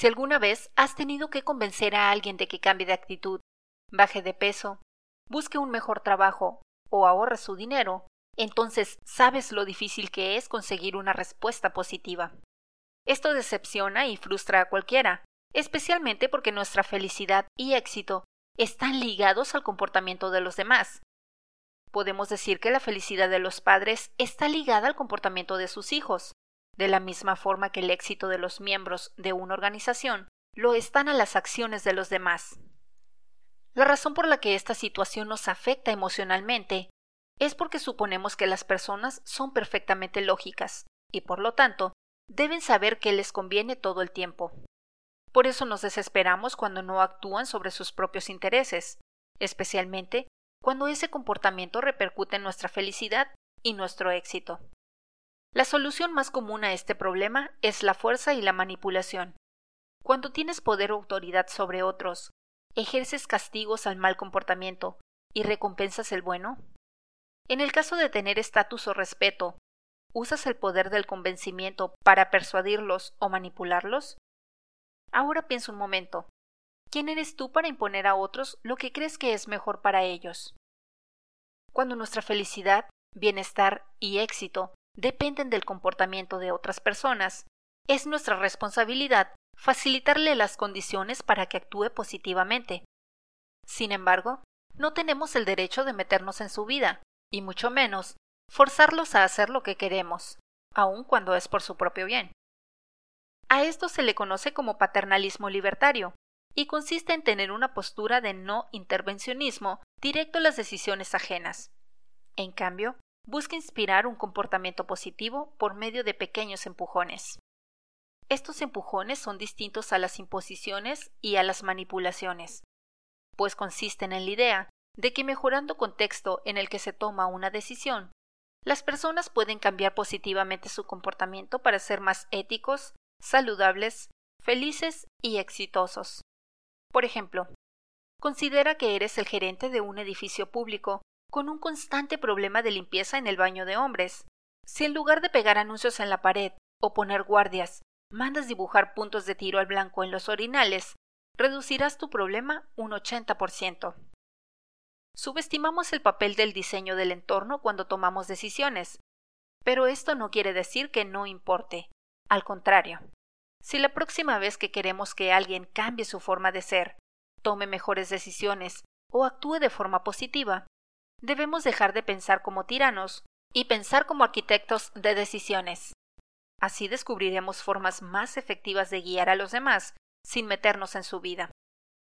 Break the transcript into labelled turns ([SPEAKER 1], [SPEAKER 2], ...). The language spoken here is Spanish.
[SPEAKER 1] Si alguna vez has tenido que convencer a alguien de que cambie de actitud, baje de peso, busque un mejor trabajo o ahorre su dinero, entonces sabes lo difícil que es conseguir una respuesta positiva. Esto decepciona y frustra a cualquiera, especialmente porque nuestra felicidad y éxito están ligados al comportamiento de los demás. Podemos decir que la felicidad de los padres está ligada al comportamiento de sus hijos, de la misma forma que el éxito de los miembros de una organización lo están a las acciones de los demás. La razón por la que esta situación nos afecta emocionalmente es porque suponemos que las personas son perfectamente lógicas y por lo tanto deben saber qué les conviene todo el tiempo. Por eso nos desesperamos cuando no actúan sobre sus propios intereses, especialmente cuando ese comportamiento repercute en nuestra felicidad y nuestro éxito. La solución más común a este problema es la fuerza y la manipulación. Cuando tienes poder o autoridad sobre otros, ejerces castigos al mal comportamiento y recompensas el bueno. En el caso de tener estatus o respeto, ¿usas el poder del convencimiento para persuadirlos o manipularlos? Ahora piensa un momento. ¿Quién eres tú para imponer a otros lo que crees que es mejor para ellos? Cuando nuestra felicidad, bienestar y éxito dependen del comportamiento de otras personas, es nuestra responsabilidad facilitarle las condiciones para que actúe positivamente. Sin embargo, no tenemos el derecho de meternos en su vida, y mucho menos forzarlos a hacer lo que queremos, aun cuando es por su propio bien. A esto se le conoce como paternalismo libertario, y consiste en tener una postura de no intervencionismo directo a las decisiones ajenas. En cambio, busca inspirar un comportamiento positivo por medio de pequeños empujones. Estos empujones son distintos a las imposiciones y a las manipulaciones, pues consisten en la idea de que mejorando contexto en el que se toma una decisión, las personas pueden cambiar positivamente su comportamiento para ser más éticos, saludables, felices y exitosos. Por ejemplo, considera que eres el gerente de un edificio público con un constante problema de limpieza en el baño de hombres. Si en lugar de pegar anuncios en la pared o poner guardias, mandas dibujar puntos de tiro al blanco en los orinales, reducirás tu problema un 80%. Subestimamos el papel del diseño del entorno cuando tomamos decisiones, pero esto no quiere decir que no importe. Al contrario, si la próxima vez que queremos que alguien cambie su forma de ser, tome mejores decisiones o actúe de forma positiva, debemos dejar de pensar como tiranos y pensar como arquitectos de decisiones. Así descubriremos formas más efectivas de guiar a los demás sin meternos en su vida.